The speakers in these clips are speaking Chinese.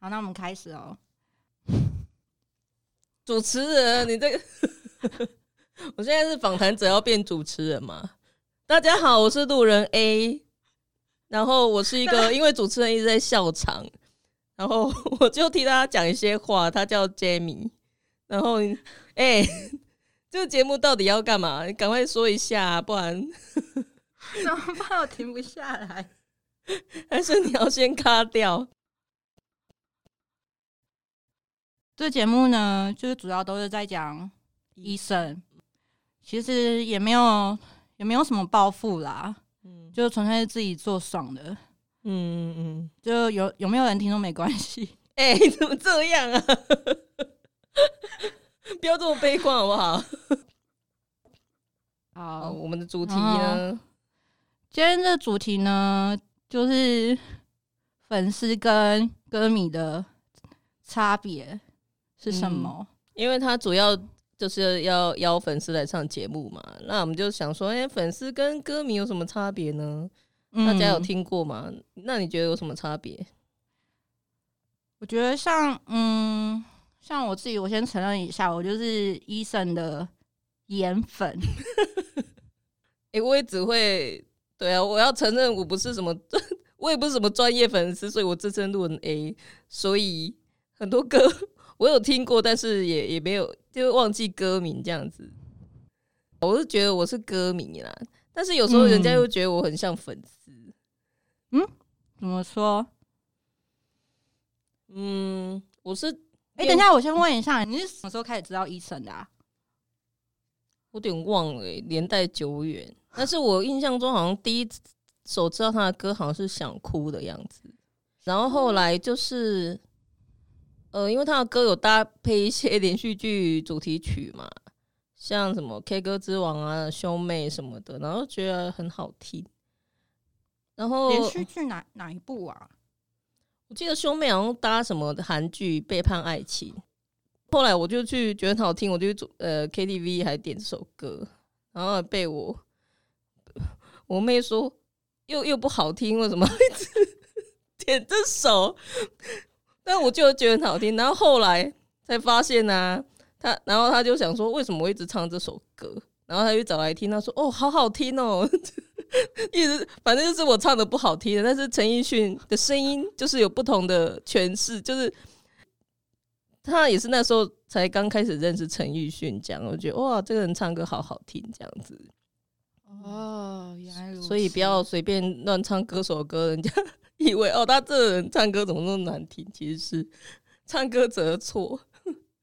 好，那我们开始哦。主持人，你这个，我现在是访谈者，要变主持人嘛？大家好，我是路人 A，然后我是一个，因为主持人一直在笑场，然后我就替大家讲一些话。他叫 Jamie，然后哎，这个节目到底要干嘛？你赶快说一下，不然怎么办？我停不下来，还是你要先卡掉？这节目呢，就是主要都是在讲医生，其实也没有也没有什么抱负啦，嗯，就纯粹是自己做爽的，嗯嗯嗯，就有有没有人听都没关系。哎，怎么这样啊？不要这么悲观好不好？好，我们的主题呢？今天的主题呢，就是粉丝跟歌迷的差别。是什么？因为他主要就是要邀粉丝来上节目嘛，那我们就想说，哎，粉丝跟歌迷有什么差别呢？大家有听过吗？那你觉得有什么差别？我觉得像，嗯，像我自己，我先承认一下，我就是医生的颜粉。哎，我也只会，对啊，我要承认我不是什么，我也不是什么专业粉丝，所以我自称论 A，所以很多歌。我有听过，但是也也没有，就忘记歌名这样子。我是觉得我是歌迷啦，但是有时候人家又觉得我很像粉丝。嗯，怎么说？嗯，我是……哎，等一下，我先问一下，你是什么时候开始知道医生的？啊？我有点忘了，年代久远。但是我印象中好像第一首知道他的歌，好像是想哭的样子。然后后来就是。呃，因为他的歌有搭配一些连续剧主题曲嘛，像什么《K 歌之王》啊、兄妹什么的，然后觉得很好听。然后连续剧哪哪一部啊？我记得兄妹好像搭什么韩剧《背叛爱情》。后来我就去觉得很好听，我就去呃 KTV 还点这首歌，然后被我我妹说又又不好听，为什么一直 点这首？但我就觉得很好听，然后后来才发现呢，他然后他就想说，为什么我一直唱这首歌？然后他就找来听，他说：“哦，好好听哦！” 一直反正就是我唱的不好听的，但是陈奕迅的声音就是有不同的诠释，就是他也是那时候才刚开始认识陈奕迅，这样我觉得哇，这个人唱歌好好听，这样子哦，原来如此，所以不要随便乱唱歌手歌，人家。以为哦，他这个人唱歌怎么那么难听？其实是唱歌者的错。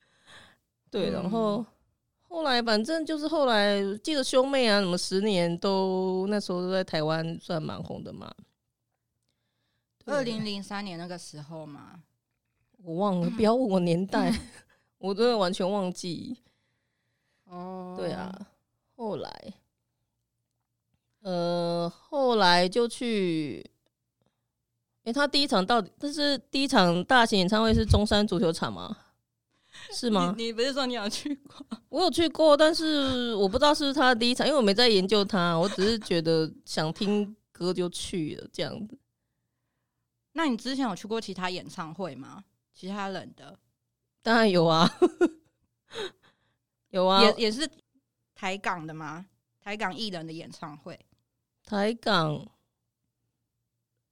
对，然后后来反正就是后来记得兄妹啊，什么十年都那时候都在台湾算蛮红的嘛。二零零三年那个时候嘛，我忘了，不要问我年代，我真的完全忘记。哦，对啊，后来，呃，后来就去。哎，他第一场到底？这是第一场大型演唱会是中山足球场吗？是吗？你不是说你有去过？我有去过，但是我不知道是不是他的第一场，因为我没在研究他，我只是觉得想听歌就去了这样子。那你之前有去过其他演唱会吗？其他人的？当然有啊，有啊，也也是台港的吗？台港艺人的演唱会？台港。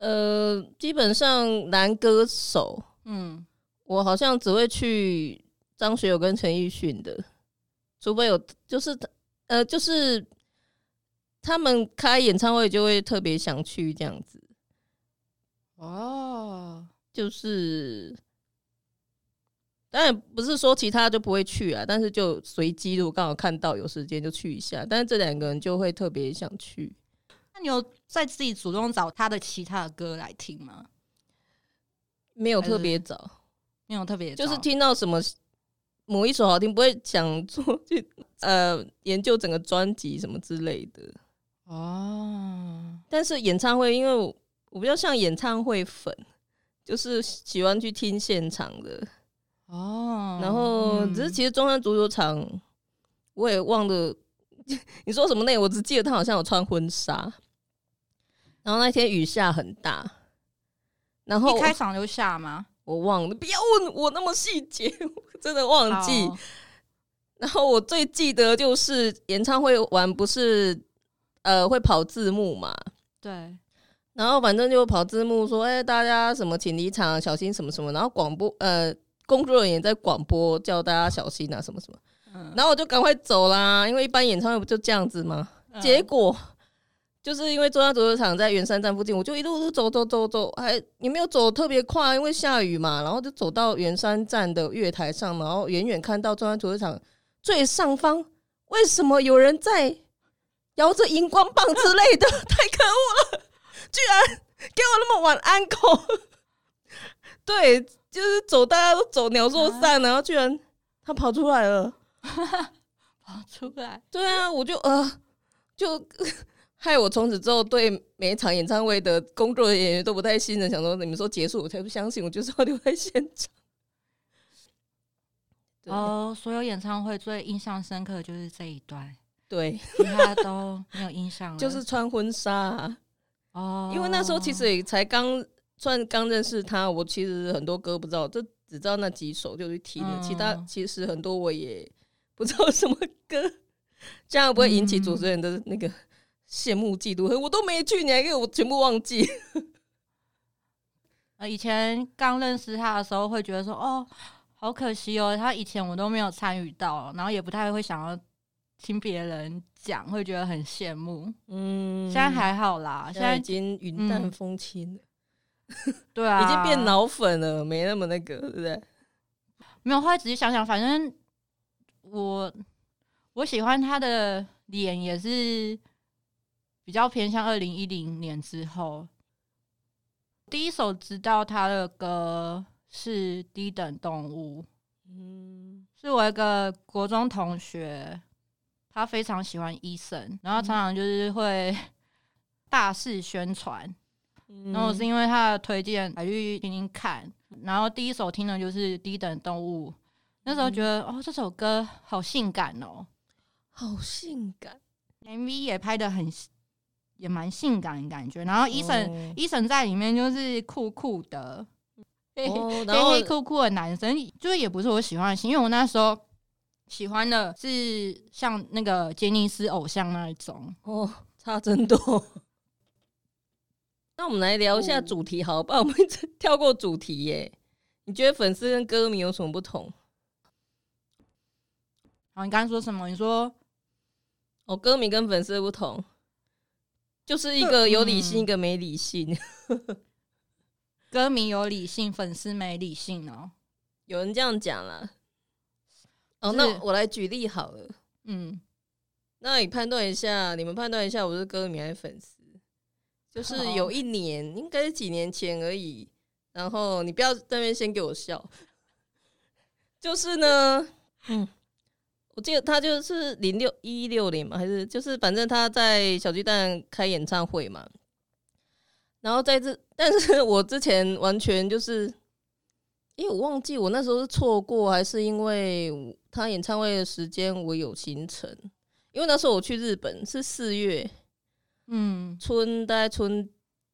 呃，基本上男歌手，嗯，我好像只会去张学友跟陈奕迅的，除非有，就是呃，就是他们开演唱会就会特别想去这样子。哦，就是，当然不是说其他就不会去啊，但是就随机，如果刚好看到有时间就去一下，但是这两个人就会特别想去。那你有在自己主动找他的其他的歌来听吗？没有特别找，没有特别，就是听到什么某一首好听，不会想做去呃 研究整个专辑什么之类的哦。但是演唱会，因为我我比较像演唱会粉，就是喜欢去听现场的哦。然后只是其实中山足球场，我也忘了 你说什么内容，我只记得他好像有穿婚纱。然后那天雨下很大，然后一开场就下吗？我忘了，不要问我那么细节，真的忘记。然后我最记得就是演唱会完不是呃会跑字幕嘛，对，然后反正就跑字幕说，哎、大家什么请离场，小心什么什么。然后广播呃工作人员在广播叫大家小心啊，什么什么。嗯，然后我就赶快走啦，因为一般演唱会不就这样子吗？嗯结果就是因为中央足球场在圆山站附近，我就一路路走走走走，还也没有走特别快，因为下雨嘛。然后就走到圆山站的月台上，然后远远看到中央足球场最上方，为什么有人在摇着荧光棒之类的？太可恶了！居然给我那么晚安口。对，就是走，大家都走鸟兽散，然后居然他跑出来了。跑出来，对啊，我就呃，就害我从此之后对每一场演唱会的工作人员都不太信任，想说你们说结束我才不相信，我就是要留在现场。哦，所有演唱会最印象深刻的就是这一段，对，其他都没有印象了。就是穿婚纱、啊，哦，因为那时候其实也才刚算刚认识他，我其实很多歌不知道，就只知道那几首就去听了，其他嗯其实很多我也不知道什么歌，这样不会引起主持人的那个羡慕嫉妒，恨我都没去，你还给我全部忘记。呃，以前刚认识他的时候，会觉得说，哦，好可惜哦，他以前我都没有参与到，然后也不太会想要听别人讲，会觉得很羡慕。嗯，现在还好啦，现在已经云淡嗯风轻了，对啊，已经变脑粉了，没那么那个，对不对？没有，后来仔细想想，反正我我喜欢他的脸也是比较偏向二零一零年之后。第一首知道他的歌是《低等动物》，嗯。是我一个国中同学，他非常喜欢医生，然后常常就是会 大肆宣传，然后我是因为他的推荐才去听听看，然后第一首听的就是《低等动物》，那时候觉得、哦这首歌好性感哦。好性感，，MV 也拍的很也蛮性感的感觉，然后医生、哦医生在里面就是酷酷的。嘿嘿哦 然后黑黑酷酷的男生，就是也不是我喜欢的型，因为我那时候喜欢的是像那个杰尼斯偶像那一种。哦，差真多。那我们来聊一下哦主题，好，不然我们跳过主题耶。你觉得粉丝跟歌迷有什么不同？好，你刚刚说什么？你说哦，歌迷跟粉丝的不同，就是一个有理性，嗯一个没理性。歌迷有理性，粉丝没理性哦。有人这样讲了。哦，那我来举例好了。嗯，那你判断一下，你们判断一下，我是歌迷还是粉丝？就是有一年，应该是几年前而已。然后你不要在那边先给我笑。就是呢，嗯，我记得他就是零六一六年嘛，还是就是反正他在小巨蛋开演唱会嘛。然后在这，但是我之前完全就是，因为我忘记我那时候是错过，还是因为他演唱会的时间我有行程。因为那时候我去日本是四月嗯春，大概春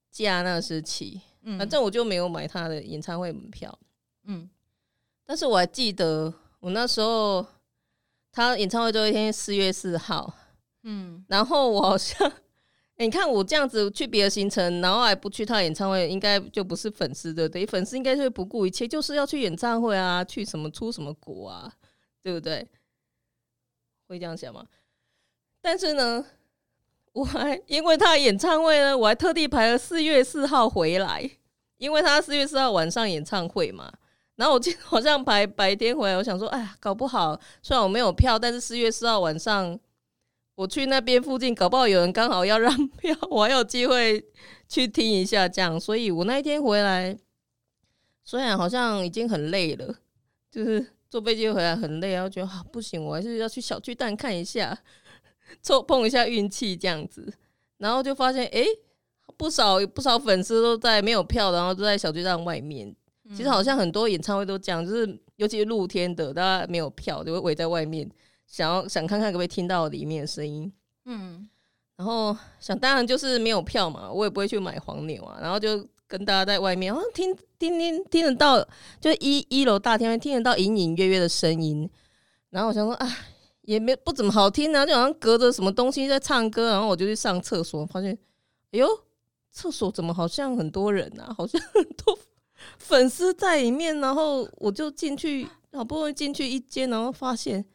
假那时期，嗯，反正我就没有买他的演唱会门票。嗯但是我还记得我那时候他演唱会最后一天四月四号，嗯然后我好像，欸你看我这样子去别的行程，然后还不去他演唱会，应该就不是粉丝的，对，粉丝应该是不顾一切，就是要去演唱会啊，去什么出什么国啊，对不对？会这样想吗？但是呢，我还因为他的演唱会呢，我还特地排了四月四号回来，因为他四月四号晚上演唱会嘛。然后我记得好像排白天回来，我想说，哎呀，搞不好虽然我没有票，但是四月四号晚上我去那边附近，搞不好有人刚好要让票，我还有机会去听一下这样。所以我那一天回来，虽然好像已经很累了，就是坐飞机回来很累，然后觉得啊不行，我还是要去小巨蛋看一下，凑碰一下运气这样子。然后就发现，诶，不少不少粉丝都在没有票，然后都在小巨蛋外面。其实好像很多演唱会都这样，就是尤其是露天的，大家没有票，就会围在外面，想要想看看可不可以听到里面的声音。嗯然后想当然就是没有票嘛，我也不会去买黄牛啊，然后就跟大家在外面，好像听听听听得到，就一一楼大厅听得到隐隐约约的声音。然后我想说，啊，也没不怎么好听啊，就好像隔着什么东西在唱歌。然后我就去上厕所，发现，哎呦，厕所怎么好像很多人啊？好像很多粉丝在里面。然后我就进去，好不容易进去一间，然后发现，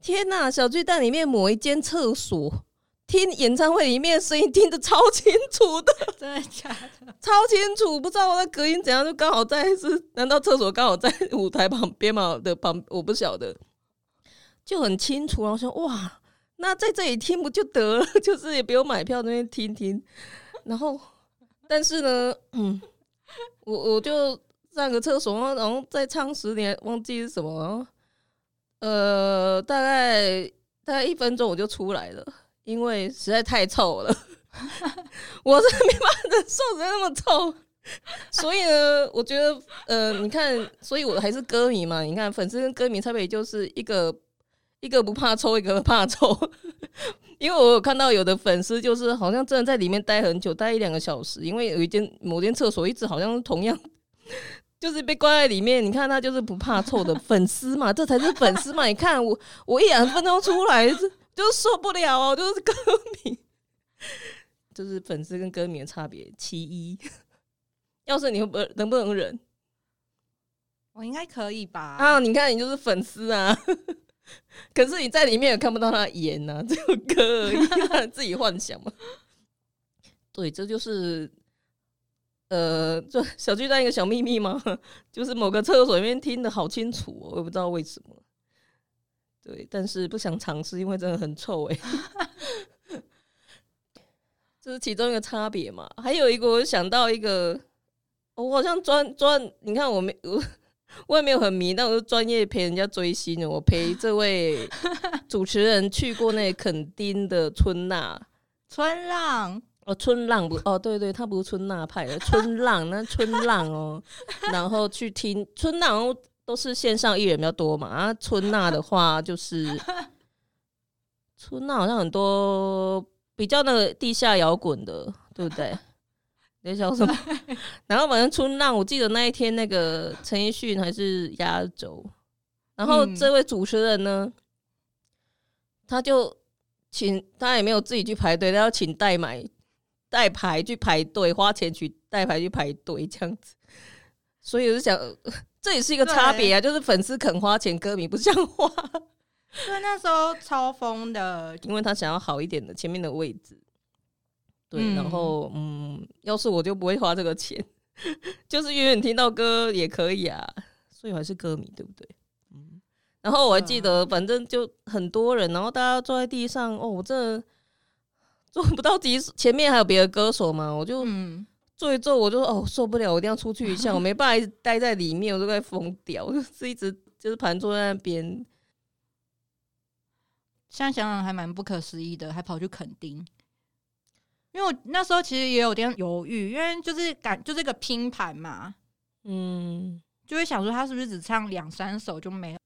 天呐，小巨蛋里面某一间厕所。听演唱会里面声音听得超清楚的，真的假的？超清楚，不知道我的隔音怎样，就刚好在是？难道厕所刚好在舞台旁边嘛？的旁我不晓得，就很清楚。然后说哇，那在这里听不就得了？就是也不用买票那边听听。然后，但是呢，嗯，我我就上个厕所，然后再唱十年，忘记是什么。呃，大概大概一分钟我就出来了。因为实在太臭了，我是没办法忍受人那么臭，所以呢，我觉得，呃，你看，所以我还是歌迷嘛。你看，粉丝跟歌迷差别就是一个一个不怕臭，一个怕臭。因为我有看到有的粉丝就是好像真的在里面待很久，待一两个小时，因为有一间某间厕所一直好像同样就是被关在里面。你看他就是不怕臭的粉丝嘛，这才是粉丝嘛。你看我我一两分钟出来是。就受不了哦，就是歌迷，就是粉丝跟歌迷的差别其一。要是你不能不能忍？我应该可以吧？啊，你看你就是粉丝啊，可是你在里面也看不到他演呐，只有歌，自己幻想嘛。对，这就是呃，这小巨蛋一个小秘密吗？就是某个厕所里面听的好清楚，我也不知道为什么。对，但是不想尝试，因为真的很臭哎。这是其中一个差别嘛？还有一个，我想到一个，我好像专专，你看我没我我也没有很迷，但我是专业陪人家追星的。我陪这位 主持人去过那垦丁的春娜春浪哦，春浪不哦，对对，他不是春娜派的春 浪，那春浪哦，然后去听春浪。都是线上艺人比较多嘛，啊，春娜的话就是 春娜好像很多比较那个地下摇滚的，对不对？在笑什么？然后反正春浪，我记得那一天那个陈奕迅还是压轴，然后这位主持人呢，他就请他也没有自己去排队，他要请代买代排去排队，花钱去代排去排队这样子，所以我就想。这也是一个差别啊，就是粉丝肯花钱，歌迷不像花。对，那时候超疯的，因为他想要好一点的前面的位置。对，然后嗯，要是我就不会花这个钱，就是远远听到歌也可以啊。所以还是歌迷，对不对？嗯。然后我还记得，反正就很多人，然后大家坐在地上，哦，我这 坐不到几，前面还有别的歌手嘛，我就嗯。坐一坐，我就哦受不了，我一定要出去一下，我 没办法待在里面，我都快疯掉，我就是一直就是盘坐在那边。现在想想还蛮不可思议的，还跑去垦丁，因为我那时候其实也有点犹豫，因为就是感就这个拼盘嘛，嗯，就会想说他是不是只唱两三首就没，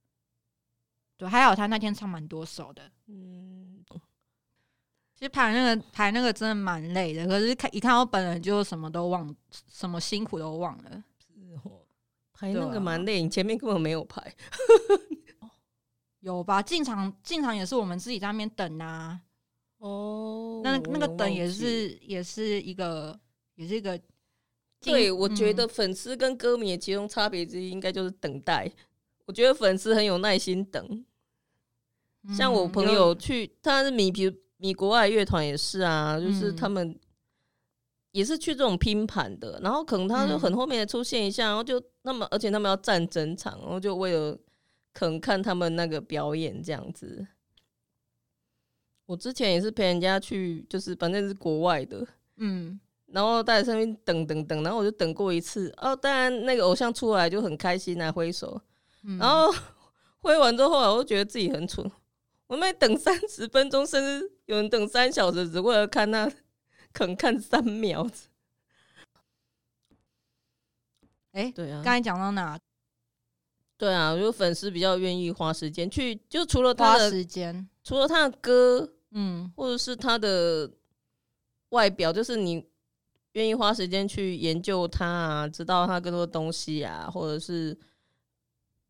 对，还好他那天唱蛮多首的，嗯。其实排那个排那个真的蛮累的，可是看一看我本人就什么都忘，什么辛苦都忘了。是哦，排那个蛮累，你前面根本没有排。有吧？进场进场也是我们自己在那边等啊。哦，那那个等也是也是一个也是一个。对，我觉得粉丝跟歌迷的其中差别之一应该就是等待。我觉得粉丝很有耐心等，像我朋友去，他是米皮。米国外乐团也是啊，就是他们也是去这种拼盘的，然后可能他就很后面出现一下，然后就那么，而且他们要站整场，然后就为了可能看他们那个表演这样子。我之前也是陪人家去，就是反正是国外的，嗯，然后在上面等等等，然后我就等过一次哦，当然那个偶像出来就很开心来挥手，然后 挥完之后，我就觉得自己很蠢。我们等三十分钟，甚至有人等三小时，只为了看那，可能看三秒。哎，对啊，刚才讲到哪？对啊，就粉丝比较愿意花时间去，就除了他的时间，除了他的歌，嗯，或者是他的外表，就是你愿意花时间去研究他啊，知道他更多东西啊，或者是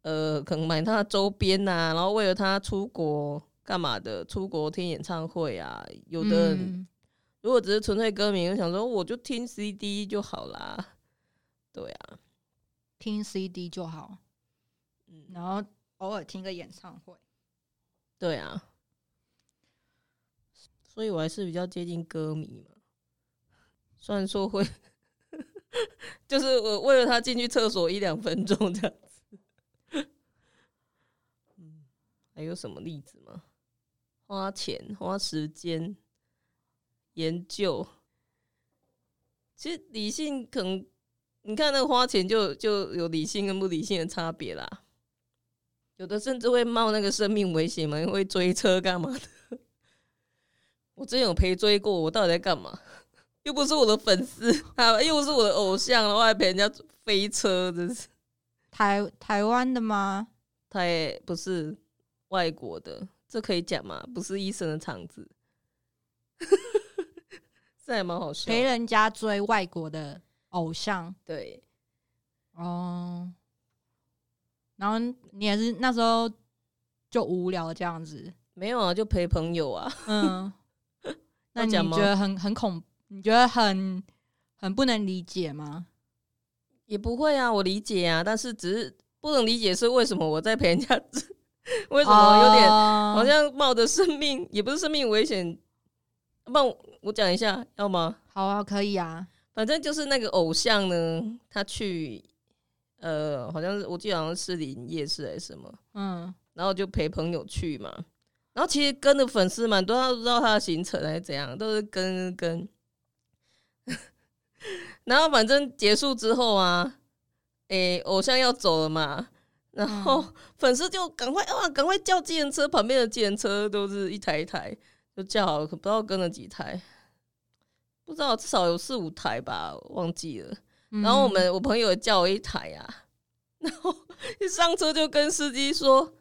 呃，可能买他的周边呐，然后为了他出国干嘛的，出国听演唱会啊。有的人如果只是纯粹歌迷，就想说我就听 CD 就好啦。对啊，听 CD 就好，嗯，然后偶尔听个演唱会。对啊，所以我还是比较接近歌迷嘛。虽然说会，就是我为了他进去厕所一两分钟这样子。嗯，还有什么例子吗？花钱、花时间研究，其实理性可能，你看那个花钱就就有理性跟不理性的差别啦。有的甚至会冒那个生命危险嘛，会追车干嘛的？我之前有陪追过，我到底在干嘛？又不是我的粉丝啊，又不是我的偶像，然后还陪人家飞车，真是台台湾的吗？台不是外国的，这可以讲吗？不是医生的场子，这还蛮好笑。陪人家追外国的偶像，对，哦，然后你也是那时候就无聊这样子？没有啊，就陪朋友啊。嗯，那你觉得很很恐？你觉得很很不能理解吗？也不会啊，我理解啊，但是只是不能理解是为什么我在陪人家，为什么有点好像冒着生命，也不是生命危险。帮我讲一下，要吗？好啊，可以啊。反正就是那个偶像呢，他去呃，好像是我记得好像是林夜市还是什么，嗯，然后就陪朋友去嘛。然后其实跟的粉丝蛮多，他不知道他的行程还是怎样，都是跟跟。然后反正结束之后啊，诶，偶像要走了嘛，然后粉丝就赶快哇，赶快叫计程车，旁边的计程车都是一台一台，就叫好，不知道跟了几台，不知道至少有四五台吧，忘记了。然后我们我朋友叫我一台啊，然后 一上车就跟司机说。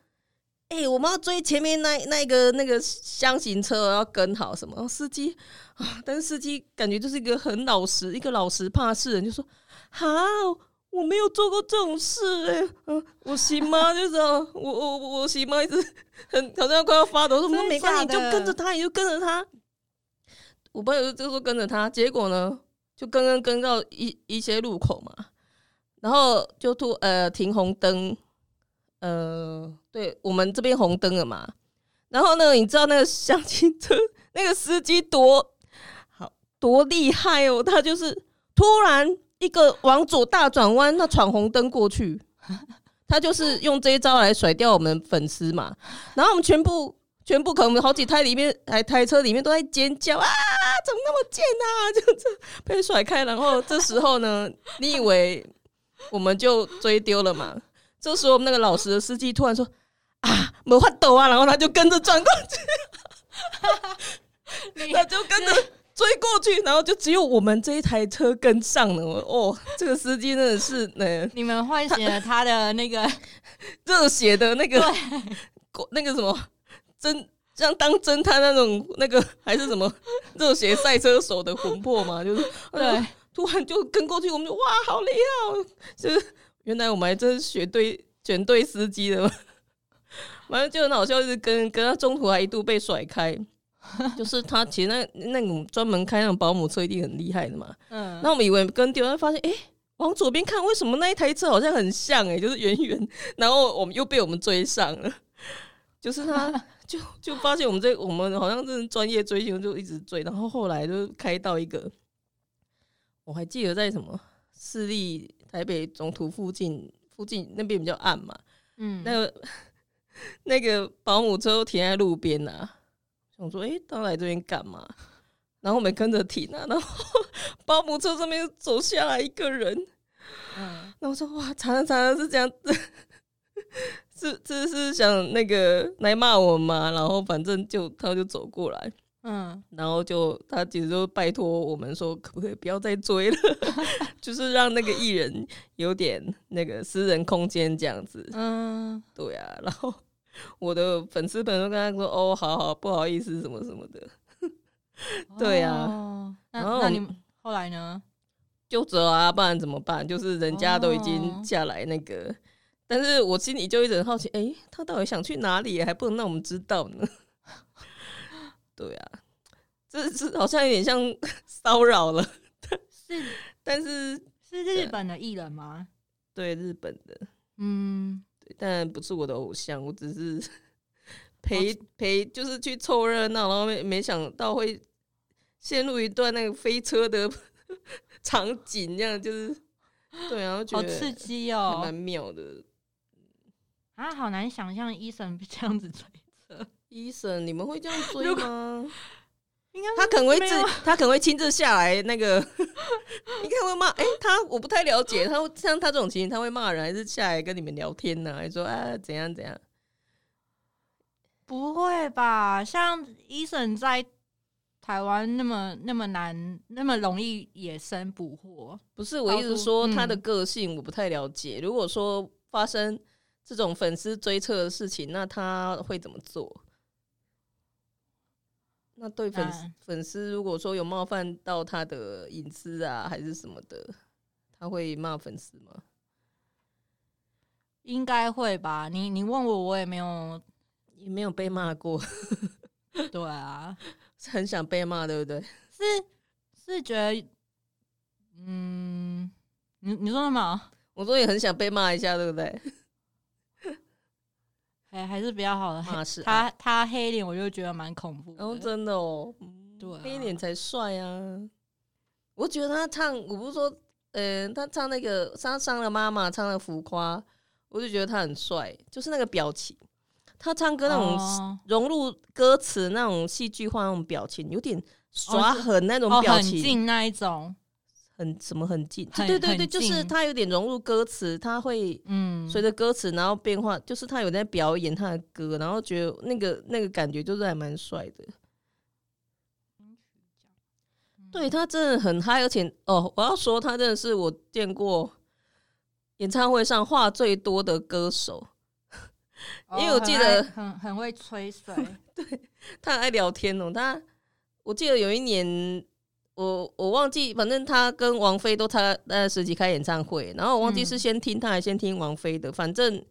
哎，我们要追前面那那个那个箱型车，要跟好什么司机啊？但是司机感觉就是一个很老实，一个老实怕事人，就说：“好，我没有做过这种事，哎，嗯，我行吗？就是我我我行吗？一直很好像快要发抖，说没关系，就跟着他，你就跟着他。我朋友就说跟着他，结果呢，就跟跟跟到一一些路口嘛，然后就突呃停红灯。”呃，对我们这边红灯了嘛，然后呢，你知道那个相亲车那个司机多好多厉害哦，他就是突然一个往左大转弯，他闯红灯过去，他就是用这一招来甩掉我们粉丝嘛。然后我们全部全部可能好几台里面，台台车里面都在尖叫啊，怎么那么贱啊？就这被甩开，然后这时候呢，你以为我们就追丢了嘛？这时候，我们那个老实的司机突然说：“啊，没法抖啊！”然后他就跟着转过去，他就跟着追过去，然后就只有我们这一台车跟上了。哦，这个司机真的是，那 你们唤醒了他的那个热血的那个，那个什么侦，像当侦探那种那个还是什么热血赛车手的魂魄嘛？就是对，突然就跟过去，我们就哇，好厉害！哦！就是。原来我们还真是学对选对司机的，反正就很好笑，就是跟跟他中途还一度被甩开，就是他其实那那种专门开那种保姆车一定很厉害的嘛。嗯，那我们以为跟丢，发现哎，往左边看，为什么那一台车好像很像哎，就是圆圆，然后我们又被我们追上了，就是他就就发现我们这我们好像是专业追星，就一直追，然后后来就开到一个，我还记得在什么势力。台北总图附近，附近那边比较暗嘛，嗯，那个 那个保姆车停在路边呐，想说，哎，他来这边干嘛？然后我们跟着停啊，然后 保姆车上面走下来一个人，嗯，然后说，哇，常常常常是这样。子，是这是想那个来骂我们嘛？然后反正就他就走过来。嗯，然后就他其实就拜托我们说，可不可以不要再追了，就是让那个艺人有点那个私人空间这样子。嗯，对啊。然后我的粉丝朋友跟他说：“哦，好好，不好意思，什么什么的。”对啊。然后那你后来呢？就走啊，不然怎么办？就是人家都已经哦下来那个，但是我心里就一直很好奇，诶，他到底想去哪里？还不能让我们知道呢？对啊，这是好像有点像 骚扰了，是但是是日本的艺人吗？对日本的，嗯，对但不是我的偶像，我只是陪陪，就是去凑热闹，然后没没想到会陷入一段那个飞车的 场景，这样就是对啊，觉得好刺激还哦蛮！妙的。啊，好难想象医生这样子 追车，医生，你们会这样追吗？应该他可能会自，他可能会亲自下来那个，应该会骂，哎、他我不太了解，他会像他这种情形，他会骂人，还是下来跟你们聊天呢、还是说啊怎样怎样？不会吧？像医生在台湾那么那么难，那么容易野生捕获，不是，我一直说他的嗯个性我不太了解。如果说发生这种粉丝追测的事情，那他会怎么做？那对粉粉丝如果说有冒犯到他的隐私啊，还是什么的，他会骂粉丝吗？应该会吧？你你问我，我也没有。也没有被骂过，对啊，很想被骂，对不对？是是觉得，嗯，你你说什么？我说也很想被骂一下，对不对？还还是比较好的。骂 是他他黑脸，我就觉得蛮恐怖的。然后真的哦，嗯对啊黑脸才帅啊！我觉得他唱，我不是说，呃，他唱那个他伤了妈妈，唱了浮夸，我就觉得他很帅，就是那个表情，他唱歌那种哦 融入歌词那种戏剧化那种表情，有点耍狠那种哦，很表情，近那一种，很什么很近，对对对对，就是他有点融入歌词，他会嗯，随着歌词然后变化，就是他有在表演他的歌，然后觉得那个那个感觉就是还蛮帅的。对他真的很嗨，而且哦，我要说他真的是我见过演唱会上话最多的歌手。哦 因为我记得很很会吹水，对他很爱聊天哦。他我记得有一年，我我忘记，反正他跟王菲都差那十几开演唱会，然后我忘记是嗯先听他还是先听王菲的，反正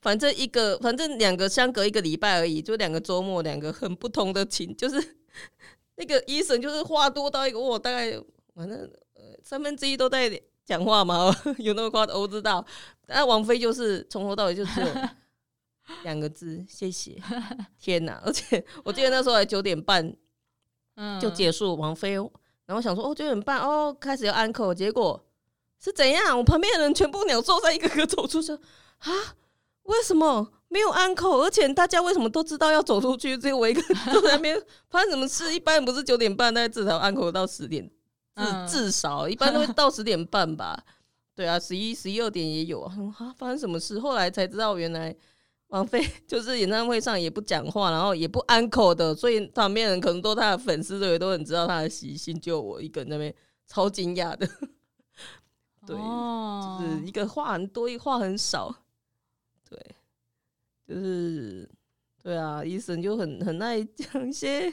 反正一个反正两个相隔一个礼拜而已，就两个周末，两个很不同的情，就是 那个医生就是话多到一个我大概反正呃三分之一都在讲话嘛，有那么夸张我不知道，但王菲就是从头到尾就只有。两个字，谢谢。天哪！而且我记得那时候还九点半嗯，就结束，王菲，然后想说哦九点半哦开始要安口，结果是怎样？我旁边的人全部鸟兽在一个个走出去啊？为什么没有安口？而且大家为什么都知道要走出去，只有我一个人坐在那边？发生什么事？一般人不是九点半，大概至少安口到十点，至、嗯至少一般都会到十点半吧。对啊，十一、十一二点也有啊。啊，发生什么事？后来才知道，原来王菲 就是演唱会上也不讲话，然后也不安口的，所以旁边人可能都他的粉丝，对，都很知道他的习性，就我一个人在那边超惊讶的。对，哦就是一个话很多，一个话很少。对，就是对啊，医生就很很爱讲一些，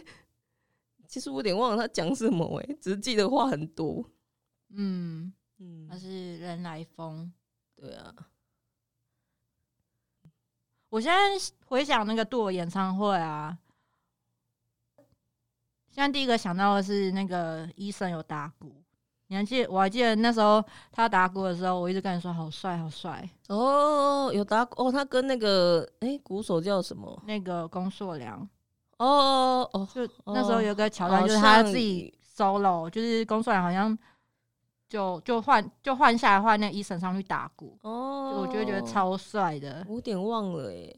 其实我有点忘了他讲什么哎、只是记得话很多。嗯，嗯他，是人来疯。对啊，我现在回想那个杜尔演唱会啊，现在第一个想到的是那个医生有打鼓。你还记得？我还记得那时候他打鼓的时候，我一直跟你说好帅好帅。哦，有打鼓哦，他跟那个哎、鼓手叫什么？那个龚硕良，哦哦，就那时候有个桥段，就是他自己 solo，就是龚硕良好像就就换就换下来换那个医生上去打鼓，哦我就会觉得，超帅的。我有点忘了哎、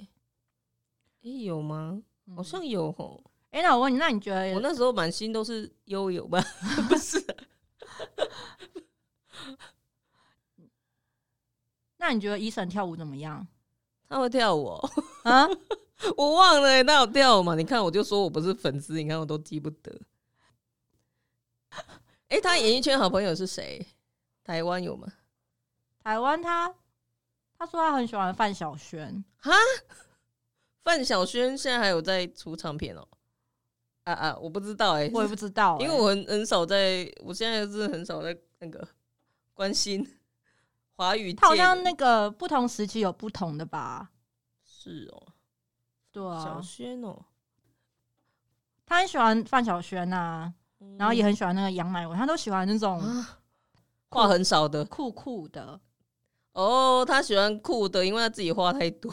哎、有吗？好像有吼。哎、那我问你，那你觉得我那时候满心都是悠悠吧？不是啊、那你觉得医生跳舞怎么样他会跳舞、哦，啊？我忘了、欸，他有跳舞吗？你看，我就说我不是粉丝，你看我都记不得。哎、他演艺圈好朋友是谁？台湾有吗？台湾他他说他很喜欢范晓萱哈，范晓萱现在还有在出唱片哦、啊啊，我不知道哎、我也不知道欸、因为我很很少在，我现在是很少在那个关心华语他好像那个不同时期有不同的吧？是哦，对小啊，轩哦，他很喜欢范晓萱呐，然后也很很喜欢那个杨乃文，他都喜欢那种啊，话很少的酷酷的。哦，他喜欢酷的，因为他自己话太多。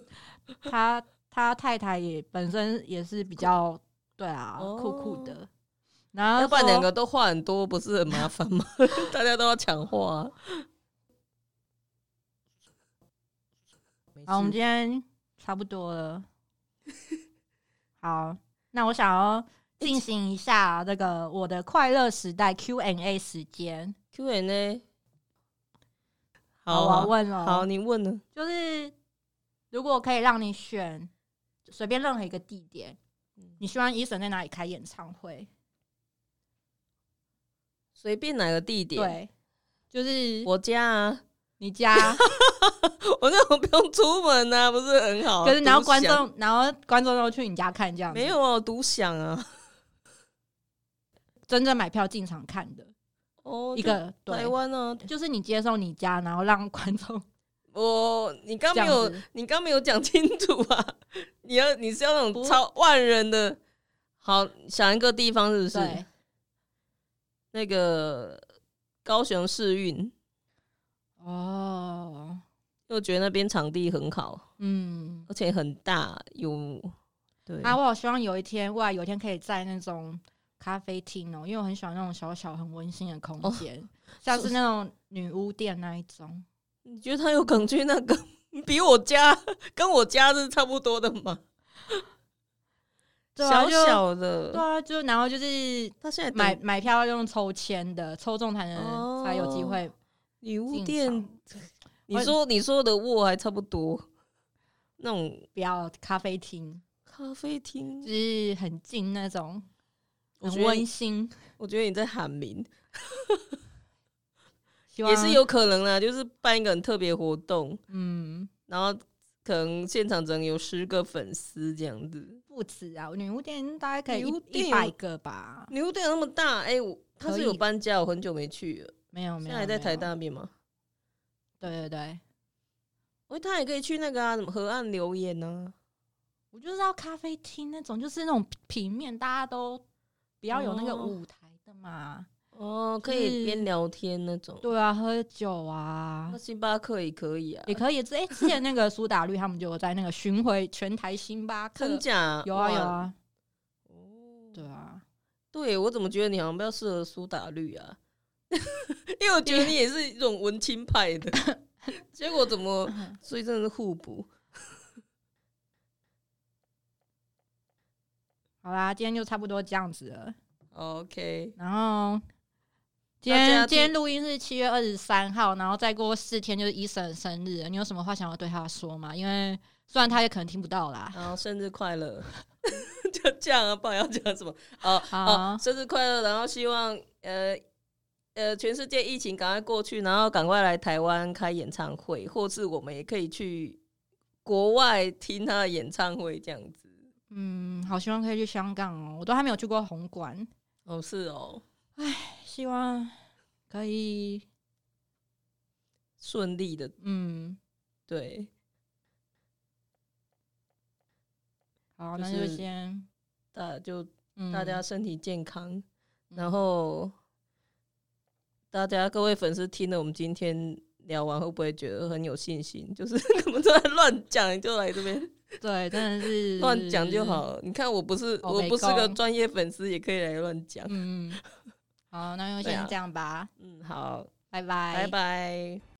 他他太太也本身也是比较对啊，哦酷酷的。然后要不然两个都话很多，不是很麻烦吗？大家都要抢话、啊。好，我们今天差不多了。好，那我想要进行一下这个我的快乐时代 Q&A 时间。Q&A，好，好、我问了，好，你问呢？就是如果可以让你选，随便任何一个地点，你希望伊森在哪里开演唱会？随便哪个地点？，对，就是我家啊，你家，我那种不用出门啊，不是很好？可是然后观众，然后观众都去你家看这样子，没有啊，我独享啊。真正买票进场看的哦，一就个对台，湾啊，就是你接受你家，然后让观众 我你刚没有，你刚没有讲清楚啊！你要你是要那不种超万人的，好想一个地方是不是？对，那个高雄市运，哦，因为我觉得那边场地很好，嗯，而且很大，有对。啊，我好希望有一天，未来有一天可以在那种咖啡厅哦，因为我很喜欢那种小小很温馨的空哦间，像是那种女巫店那一种。你觉得他有梗去那个 比我家跟我家是差不多的吗？小小的，对啊，就然后就是他现在等买买票要用抽签的，抽中才能、哦才有机会。女巫店，你说你说的沃还差不多，那种比较咖啡厅，咖啡厅就，是很近那种，温馨。我觉得你在喊名，也是有可能啦，就是办一个很特别活动，嗯，然后可能现场只能有十个粉丝这样子。不止啊，女巫店大概可以一百个吧。女巫店那么大，哎、我他是有搬家，我很久没去了，没有没有，现在还在台。大那边吗？对对对，喂，他也可以去那个啊，什么河岸留言呢、我就是要咖啡厅那种，就是那种平面，大家都不要有那个哦舞台的嘛。哦，可以边聊天那种。对啊，喝酒啊那，星巴克也可以啊，也可以。之哎、之前那个苏打绿他们就有在那个巡回全台星巴克真，假？有啊有。啊，哦，对啊，对我怎么觉得你好像比较适合苏打绿啊？因为我觉得你也是一种文青派的，结果怎么 所以真的是互补。好啦，今天就差不多这样子了。OK，然后今天今天录音是七月二十三号，然后再过四天就是医生的生日了，你有什么话想要对他说吗？因为虽然他也可能听不到啦。然后生日快乐，就这样啊，不然要讲什么？哦好哦，生日快乐！然后希望呃呃，全世界疫情赶快过去，然后赶快来台湾开演唱会，或是我们也可以去国外听他的演唱会这样子。嗯，好希望可以去香港哦，我都还没有去过红馆，哦，是哦，唉希望可以，顺利的，嗯，对，好，那就是先，大就嗯，大家身体健康，嗯然后大家各位粉丝听了我们今天聊完，会不会觉得很有信心？就是 我们都在乱讲，就来这边对，真的是乱讲就好。了。你看，我不是我不是个空专业粉丝，也可以来乱讲。嗯，嗯，好，那就先这样吧，嗯，好，拜拜，拜拜。